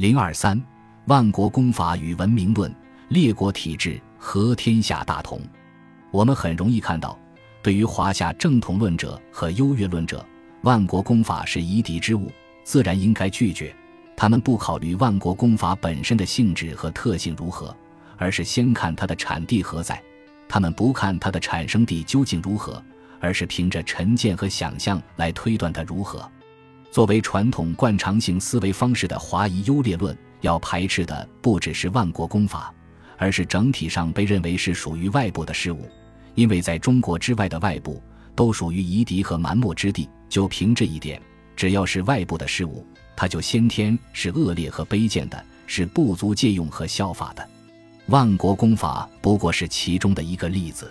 零二三，万国公法与文明论，列国体制和天下大同。我们很容易看到，对于华夏正统论者和优越论者，万国公法是夷狄之物，自然应该拒绝。他们不考虑万国公法本身的性质和特性如何，而是先看它的产地何在。他们不看它的产生地究竟如何，而是凭着成见和想象来推断它如何。作为传统惯常性思维方式的华夷优劣论，要排斥的不只是万国公法，而是整体上被认为是属于外部的事物。因为在中国之外的外部都属于夷狄和蛮貊之地，就凭这一点，只要是外部的事物。它就先天是恶劣和卑贱的，是不足借用和效法的。万国公法不过是其中的一个例子。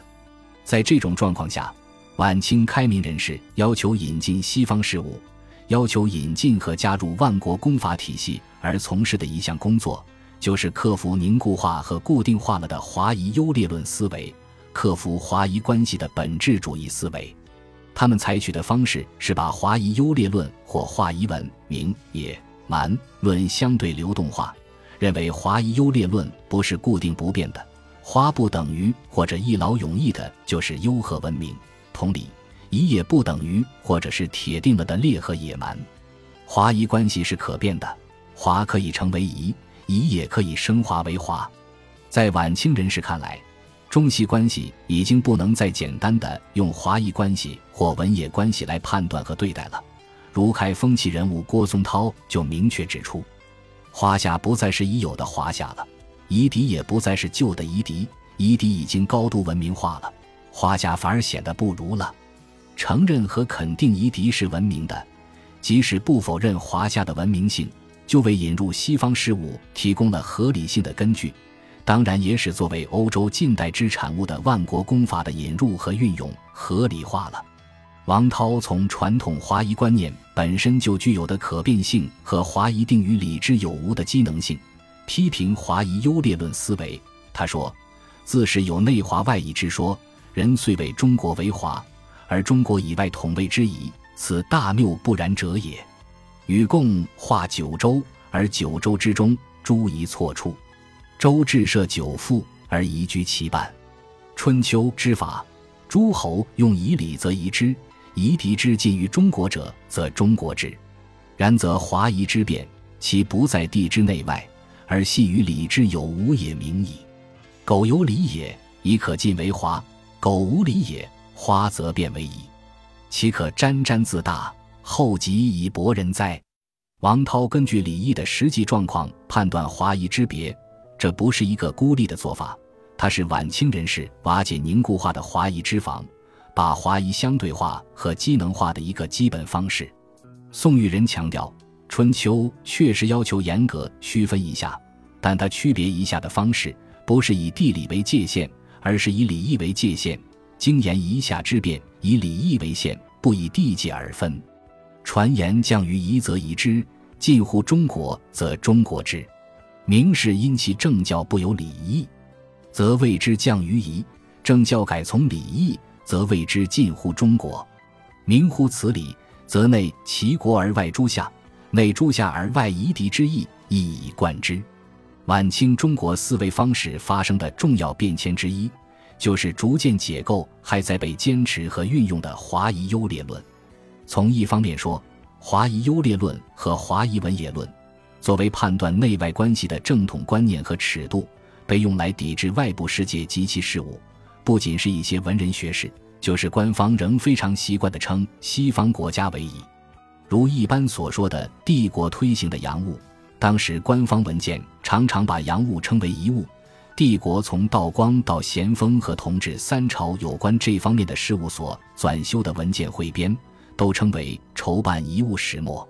在这种状况下，晚清开明人士要求引进西方事物，要求引进和加入万国公法体系而从事的一项工作，就是克服凝固化和固定化了的华夷优劣论思维，克服华夷关系的本质主义思维。他们采取的方式是把华夷优劣论或华夷文明也蛮论相对流动化，认为华夷优劣论不是固定不变的，华不等于或者一劳永逸的就是优和文明，同理，夷也不等于或者是铁定了的劣和野蛮，华夷关系是可变的，华可以成为夷，夷也可以升华为华，在晚清人士看来。中西关系已经不能再简单的用华夷关系或文野关系来判断和对待了。如开风气人物郭宗涛就明确指出，华夏不再是已有的华夏了，夷狄也不再是旧的夷狄，夷狄已经高度文明化了，华夏反而显得不如了。承认和肯定夷狄是文明的，即使不否认华夏的文明性，就为引入西方事物提供了合理性的根据。当然，也使作为欧洲近代之产物的万国公法的引入和运用合理化了。王涛从传统华夷观念本身就具有的可变性和华夷定于理之有无的机能性，批评华夷优劣论思维。他说：“自是有内华外夷之说，人虽谓中国为华，而中国以外统谓之夷，此大谬不然者也。与共划九州，而九州之中诸夷错处。”周至设九父而移居其半，春秋之法，诸侯用以礼则夷之，夷狄之近于中国者，则中国之。然则华夷之变，其不在地之内外，而系于礼之有无也明矣。苟有礼也，以可尽为华；苟无礼也，华则变为夷。岂可沾沾自大，后及以博人哉？王涛根据礼义的实际状况判断华夷之别。这不是一个孤立的做法，它是晚清人士瓦解凝固化的华夷之防，把华夷相对化和机能化的一个基本方式。宋玉人强调，《春秋》确实要求严格区分一下，但它区别一下的方式不是以地理为界限，而是以礼义为界限。经言夷下之变，以礼义为限，不以地界而分。传言降于夷则夷之，近乎中国则中国之。明是因其政教不有礼义，则谓之降于夷；政教改从礼义，则谓之近乎中国。明乎此理，则内齐国而外诸夏，内诸夏而外夷狄之意，一以贯之。晚清中国思维方式发生的重要变迁之一，就是逐渐解构还在被坚持和运用的华夷优劣论。从一方面说，华夷优劣论和华夷文野论。作为判断内外关系的正统观念和尺度，被用来抵制外部世界及其事物，不仅是一些文人学士，就是官方仍非常习惯的称西方国家为夷。如一般所说的帝国推行的洋务，当时官方文件常常把洋务称为夷务。帝国从道光到咸丰和同治三朝有关这方面的事务所纂修的文件汇编，都称为筹办遗物始末。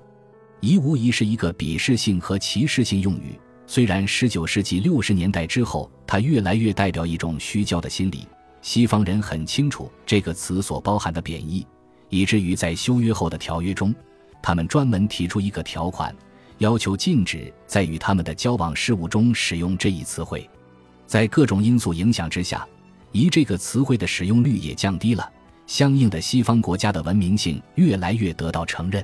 夷无疑是一个鄙视性和歧视性用语。虽然十九世纪六十年代之后，它越来越代表一种虚焦的心理。西方人很清楚这个词所包含的贬义，以至于在修约后的条约中，他们专门提出一个条款，要求禁止在与他们的交往事务中使用这一词汇。在各种因素影响之下，夷这个词汇的使用率也降低了，相应的，西方国家的文明性越来越得到承认。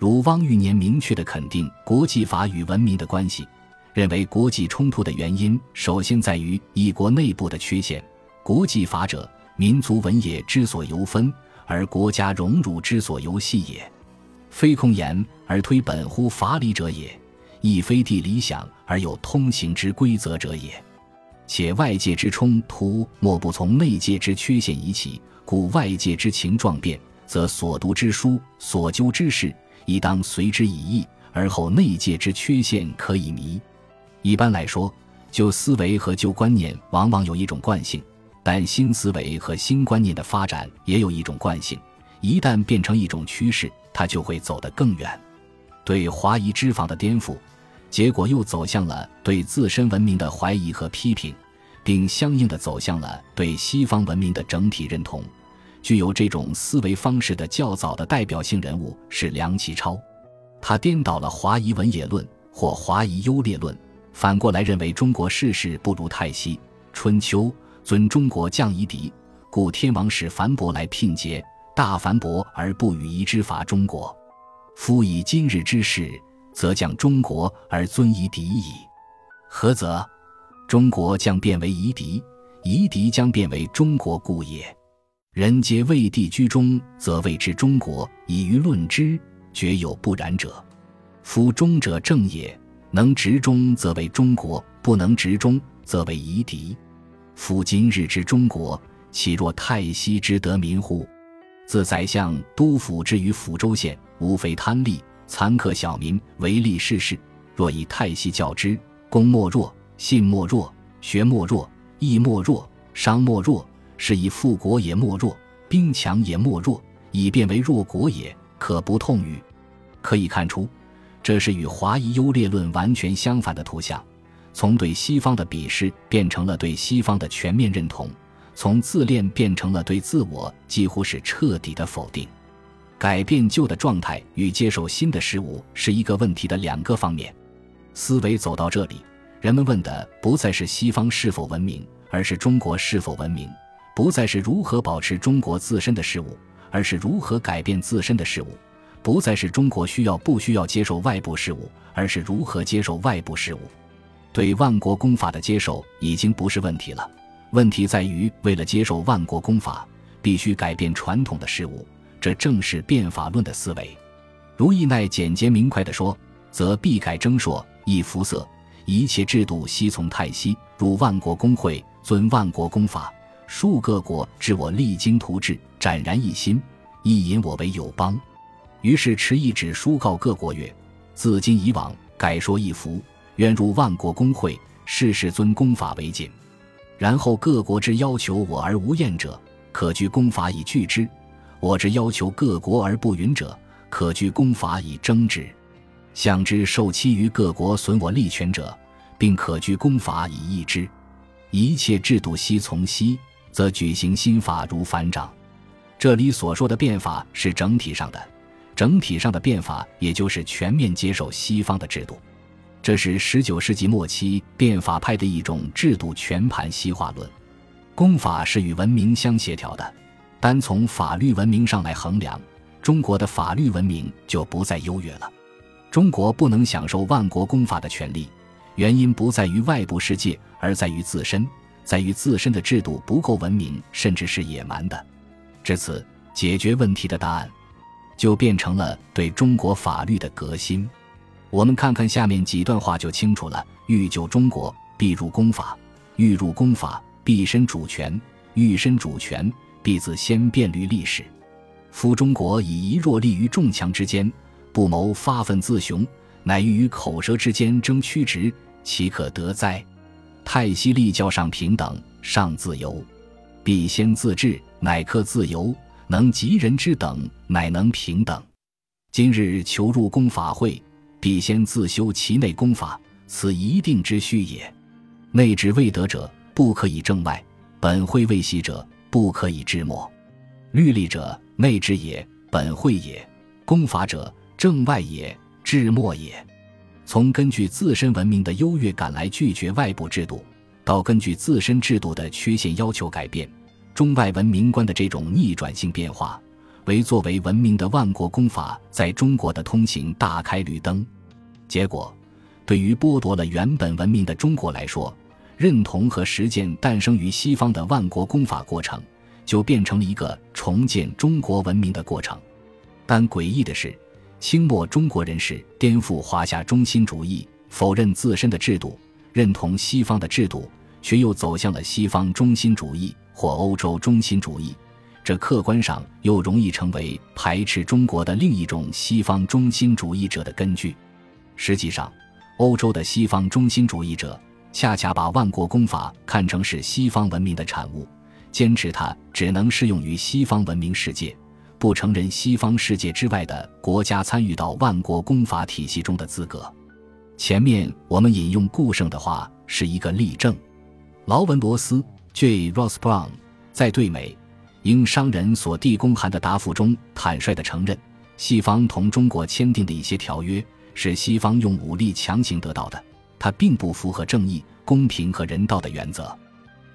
如汪玉年明确地肯定国际法与文明的关系，认为国际冲突的原因首先在于一国内部的缺陷。国际法者，民族文也之所由分，而国家荣辱之所由系也。非空言而推本乎法理者也，亦非地理想而有通行之规则者也。且外界之冲突，莫不从内界之缺陷移起，故外界之情状变，则所读之书、所究之事，亦当随之以义，而后内界之缺陷可以弥。一般来说，旧思维和旧观念往往有一种惯性。但新思维和新观念的发展也有一种惯性，一旦变成一种趋势，它就会走得更远。对华夷之防的颠覆，结果又走向了对自身文明的怀疑和批评，并相应的走向了对西方文明的整体认同。具有这种思维方式的较早的代表性人物是梁启超，他颠倒了华夷文也论或华夷优劣论，反过来认为中国世事不如泰西、春秋。尊中国降夷狄，故天王使樊伯来聘节，大樊伯而不与夷之伐中国。夫以今日之势，则将中国而尊夷狄矣。何则？中国将变为夷狄，夷狄将变为中国故也。人皆为地居中，则谓之中国，以舆论之，绝有不然者。夫中者正也，能执中则为中国，不能执中则为夷狄。夫今日之中国，岂若泰西之得民乎？自宰相督抚之于抚州县，无非贪利，残客小民，唯利是事。若以太息教之，公莫弱，信莫弱，学莫弱，义莫弱，商莫弱，是以富国也莫弱，兵强也莫弱，以变为弱国也，可不痛语。可以看出，这是与华夷优劣论完全相反的图像。从对西方的鄙视变成了对西方的全面认同，从自恋变成了对自我几乎是彻底的否定。改变旧的状态与接受新的事物是一个问题的两个方面。思维走到这里，人们问的不再是西方是否文明，而是中国是否文明；不再是如何保持中国自身的事物，而是如何改变自身的事物；不再是中国需要不需要接受外部事物，而是如何接受外部事物。对万国公法的接受已经不是问题了，问题在于为了接受万国公法，必须改变传统的事物，这正是变法论的思维。如意奈简洁明快地说，则必改征硕，易服色，一切制度悉从泰西，入万国公会，遵万国公法，数各国知我励精图治，展然一心，亦引我为友邦。于是持一纸书告各国曰：自今以往，改说一服。愿入万国公会，事事遵公法为谨。然后各国之要求我而无厌者，可据公法以拒之；我之要求各国而不允者，可据公法以争之。向之受欺于各国损我利权者，并可据公法以抑之。一切制度悉从西，则举行新法如反掌。这里所说的变法是整体上的，整体上的变法，也就是全面接受西方的制度。这是十九世纪末期变法派的一种制度全盘西化论。公法是与文明相协调的，单从法律文明上来衡量，中国的法律文明就不再优越了。中国不能享受万国公法的权利，原因不在于外部世界，而在于自身，在于自身的制度不够文明，甚至是野蛮的。至此，解决问题的答案就变成了对中国法律的革新。我们看看下面几段话就清楚了：欲救中国，必入公法；欲入公法，必身主权；欲身主权，必自先变虑历史。夫中国以一弱立于众强之间，不谋发愤自雄，乃欲于口舌之间争曲直，岂可得哉？太息立教上平等，上自由，必先自治，乃克自由；能及人之等，乃能平等。今日求入公法会。必先自修其内功法，此一定之需也。内治未得者，不可以正外；本会未习者，不可以治末。律例者，内治也，本会也；功法者，正外也，治末也。从根据自身文明的优越感来拒绝外部制度，到根据自身制度的缺陷要求改变中外文明观的这种逆转性变化，为作为文明的万国公法在中国的通行大开绿灯。结果，对于剥夺了原本文明的中国来说，认同和实践诞生于西方的万国公法过程，就变成了一个重建中国文明的过程。但诡异的是，清末中国人士颠覆华夏中心主义，否认自身的制度，认同西方的制度，却又走向了西方中心主义或欧洲中心主义。这客观上又容易成为排斥中国的另一种西方中心主义者的根据。实际上，欧洲的西方中心主义者恰恰把万国公法看成是西方文明的产物，坚持它只能适用于西方文明世界。不承认西方世界之外的国家参与到万国公法体系中的资格。前面我们引用顾胜的话是一个例证。劳文罗斯 J. Ross Brown 在对美英商人所递公函的答复中坦率地承认，西方同中国签订的一些条约是西方用武力强行得到的，它并不符合正义、公平和人道的原则。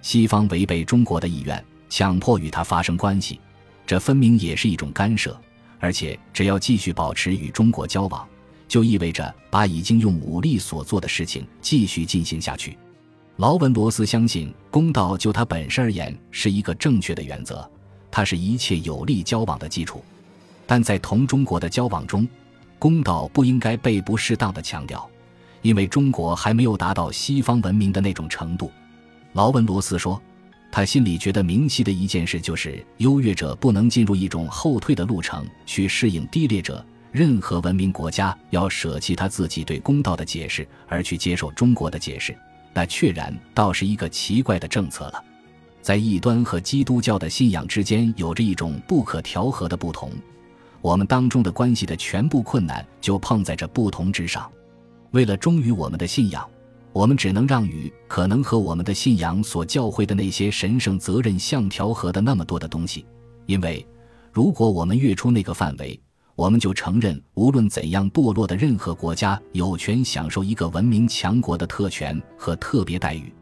西方违背中国的意愿，强迫与他发生关系。这分明也是一种干涉，而且只要继续保持与中国交往，就意味着把已经用武力所做的事情继续进行下去。劳文罗斯相信，公道就他本身而言是一个正确的原则，它是一切有利交往的基础。但在同中国的交往中，公道不应该被不适当的强调，因为中国还没有达到西方文明的那种程度。劳文罗斯说。他心里觉得明晰的一件事就是，优越者不能进入一种后退的路程去适应低劣者。任何文明国家要舍弃他自己对公道的解释，而去接受中国的解释，那确然倒是一个奇怪的政策了。在异端和基督教的信仰之间有着一种不可调和的不同，我们当中的关系的全部困难就碰在这不同之上。为了忠于我们的信仰。我们只能让与可能和我们的信仰所教会的那些神圣责任相调和的那么多的东西，因为如果我们越出那个范围，我们就承认无论怎样堕落的任何国家有权享受一个文明强国的特权和特别待遇，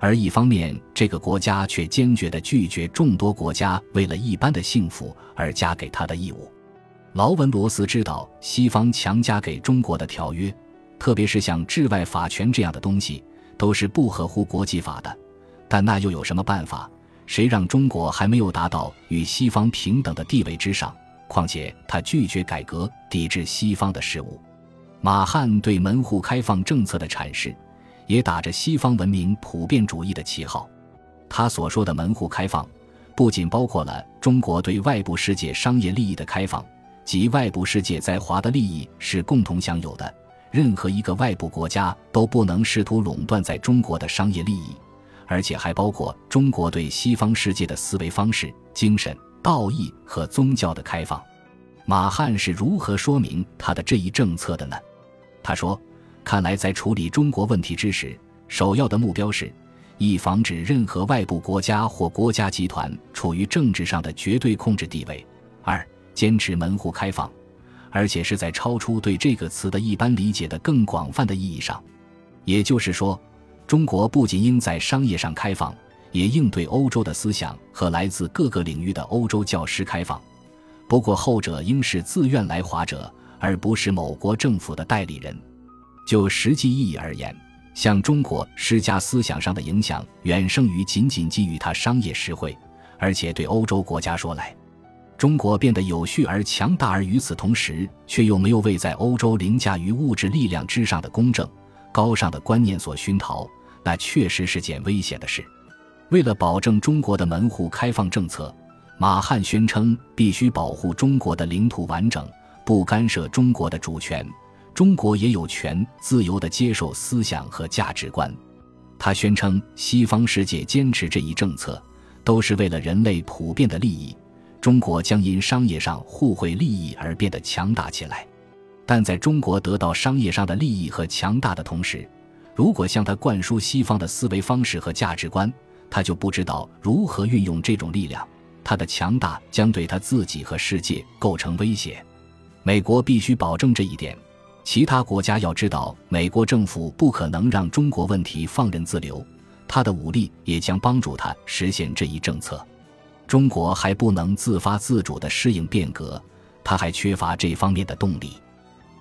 而一方面这个国家却坚决地拒绝众多国家为了一般的幸福而加给他的义务。劳文罗斯知道西方强加给中国的条约。特别是像治外法权这样的东西，都是不合乎国际法的。但那又有什么办法？谁让中国还没有达到与西方平等的地位之上？况且他拒绝改革，抵制西方的事物。马汉对门户开放政策的阐释，也打着西方文明普遍主义的旗号。他所说的门户开放，不仅包括了中国对外部世界商业利益的开放，即外部世界在华的利益是共同享有的。任何一个外部国家都不能试图垄断在中国的商业利益，而且还包括中国对西方世界的思维方式、精神、道义和宗教的开放。马汉是如何说明他的这一政策的呢？他说：“看来在处理中国问题之时，首要的目标是：一、防止任何外部国家或国家集团处于政治上的绝对控制地位；二、坚持门户开放。”而且是在超出对这个词的一般理解的更广泛的意义上，也就是说，中国不仅应在商业上开放，也应对欧洲的思想和来自各个领域的欧洲教师开放。不过，后者应是自愿来华者，而不是某国政府的代理人。就实际意义而言，向中国施加思想上的影响，远胜于仅仅给予他商业实惠。而且，对欧洲国家说来，中国变得有序而强大，而与此同时，却又没有为在欧洲凌驾于物质力量之上的公正、高尚的观念所熏陶，那确实是件危险的事。为了保证中国的门户开放政策，马汉宣称必须保护中国的领土完整，不干涉中国的主权。中国也有权自由地接受思想和价值观。他宣称，西方世界坚持这一政策，都是为了人类普遍的利益。中国将因商业上互惠利益而变得强大起来，但在中国得到商业上的利益和强大的同时，如果向他灌输西方的思维方式和价值观，他就不知道如何运用这种力量。他的强大将对他自己和世界构成威胁。美国必须保证这一点，其他国家要知道，美国政府不可能让中国问题放任自流，他的武力也将帮助他实现这一政策。中国还不能自发自主地适应变革，他还缺乏这方面的动力。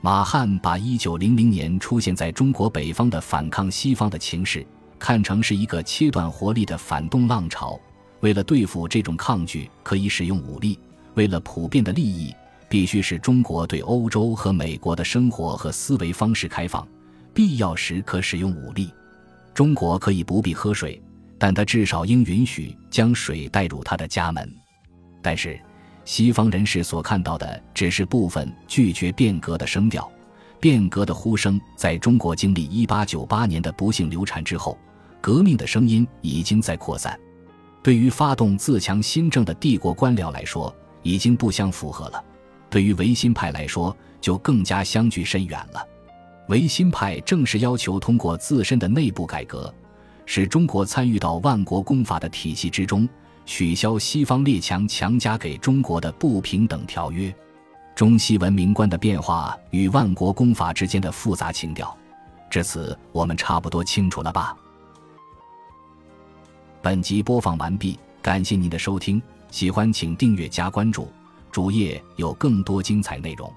马汉把1900年出现在中国北方的反抗西方的情势看成是一个切断活力的反动浪潮。为了对付这种抗拒，可以使用武力；为了普遍的利益，必须使中国对欧洲和美国的生活和思维方式开放，必要时可使用武力。中国可以不必喝水，但他至少应允许将水带入他的家门。但是。西方人士所看到的只是部分拒绝变革的声调，变革的呼声在中国经历1898年的不幸流产之后，革命的声音已经在扩散。对于发动自强新政的帝国官僚来说，已经不相符合了；对于维新派来说，就更加相距甚远了。维新派正是要求通过自身的内部改革，使中国参与到万国公法的体系之中。取消西方列强强加给中国的不平等条约，中西文明观的变化与万国公法之间的复杂情调，至此我们差不多清楚了吧？本集播放完毕，感谢您的收听，喜欢请订阅加关注，主页有更多精彩内容。